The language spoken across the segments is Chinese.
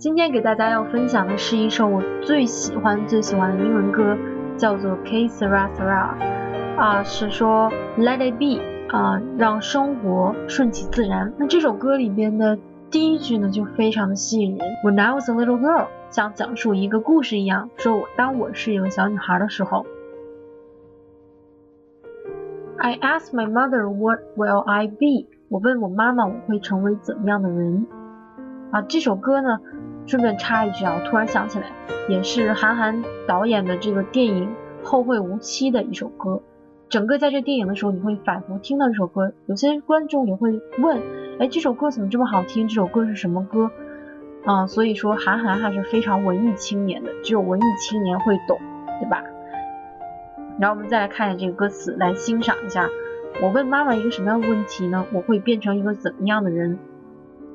今天给大家要分享的是一首我最喜欢最喜欢的英文歌，叫做《K Sara Sara》，啊，是说 Let it be，啊，让生活顺其自然。那这首歌里边的第一句呢，就非常的吸引人。When I was a little girl，像讲述一个故事一样，说我当我是一个小女孩的时候。I asked my mother, "What will I be?" 我问我妈妈，我会成为怎么样的人？啊，这首歌呢，顺便插一句啊，我突然想起来，也是韩寒导演的这个电影《后会无期》的一首歌。整个在这电影的时候，你会反复听到这首歌。有些观众也会问，哎，这首歌怎么这么好听？这首歌是什么歌？啊，所以说韩寒还是非常文艺青年的，只有文艺青年会懂，对吧？然后我们再来看一下这个歌词，来欣赏一下。我问妈妈一个什么样的问题呢？我会变成一个怎么样的人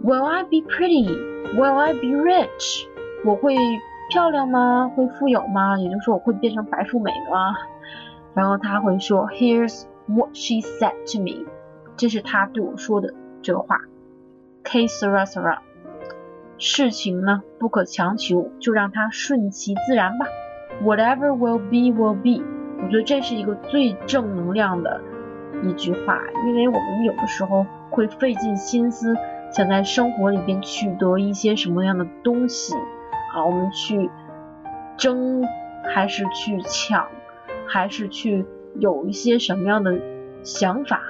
？Will I be pretty? Will I be rich? 我会漂亮吗？会富有吗？也就是说，我会变成白富美吗？然后他会说，Here's what she said to me。这是他对我说的这个话。K sara sara。事情呢不可强求，就让它顺其自然吧。Whatever will be will be。我觉得这是一个最正能量的一句话，因为我们有的时候会费尽心思想在生活里边取得一些什么样的东西啊，我们去争还是去抢，还是去有一些什么样的想法，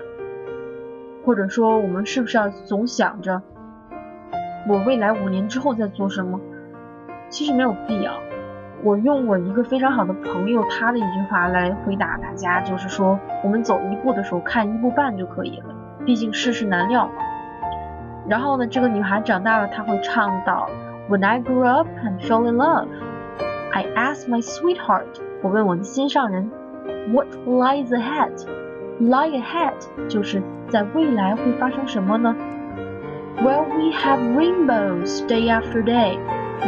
或者说我们是不是要总想着我未来五年之后在做什么？其实没有必要。我用我一个非常好的朋友他的一句话来回答大家，就是说我们走一步的时候看一步半就可以了，毕竟世事难料嘛。然后呢，这个女孩长大了，她会唱到 When I grew up and fell in love, I asked my sweetheart，我问我的心上人，What lies ahead？Lie ahead 就是在未来会发生什么呢？Well, we have rainbows day after day。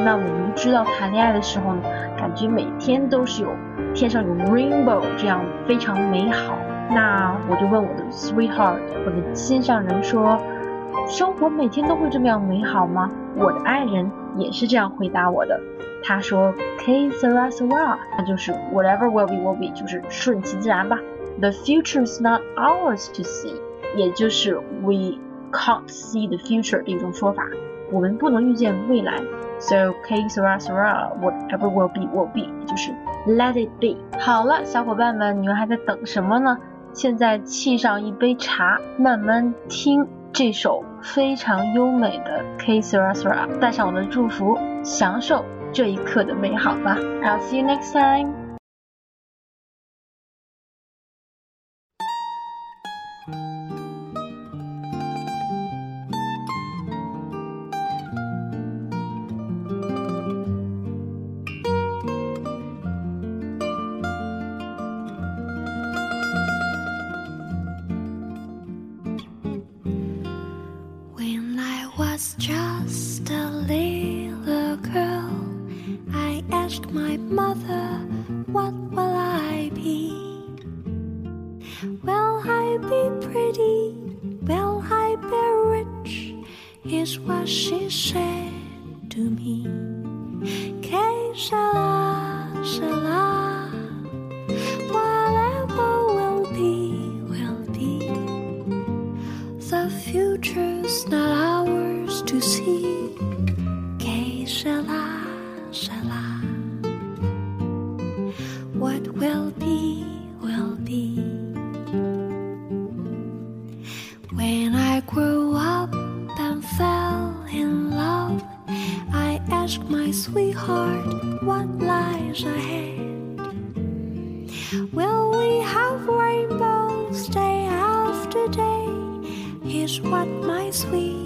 那我们知道谈恋爱的时候呢，感觉每天都是有天上有 rainbow 这样非常美好。那我就问我的 sweetheart，我的心上人说， 生活每天都会这么样美好吗？我的爱人也是这样回答我的。他说，K sara sara，那就是 whatever will be will be，就是顺其自然吧。The future is not ours to see，也就是 we can't see the future 的一种说法。我们不能预见未来，so K sara sara，whatever will be will be，就是 let it be。好了，小伙伴们，你们还在等什么呢？现在沏上一杯茶，慢慢听这首非常优美的 K sara sara，带上我的祝福，享受这一刻的美好吧。I'll see you next time. was just a little girl. I asked my mother, What will I be? Will I be pretty? Will I be rich? Is what she said to me. Que sera, sera. Sera, what will be, will be. When I grow up and fell in love I ask my sweetheart what lies ahead. Will we have rainbows day after day? Here's what my sweetheart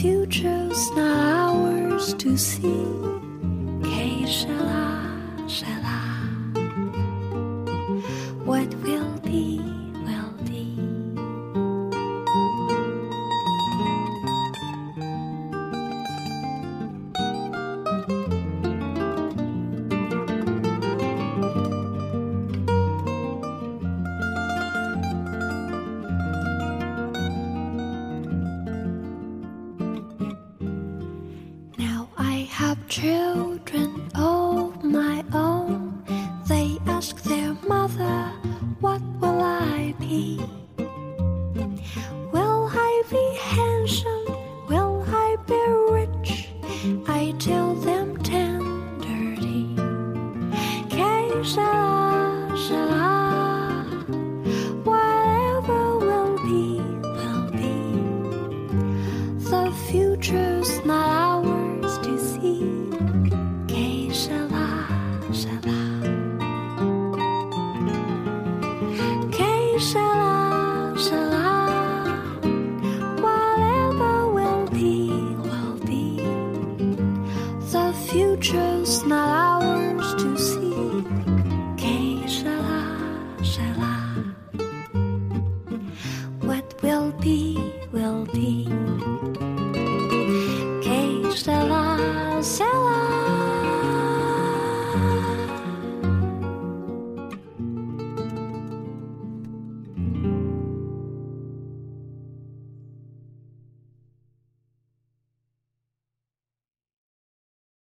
future's not ours to see. Kate, shall I? Children of my own. They ask their mother, What will I be? Will I be handsome? Will I be rich? I tell them tenderly. Que. Whatever will be, will be. The future's not 啦。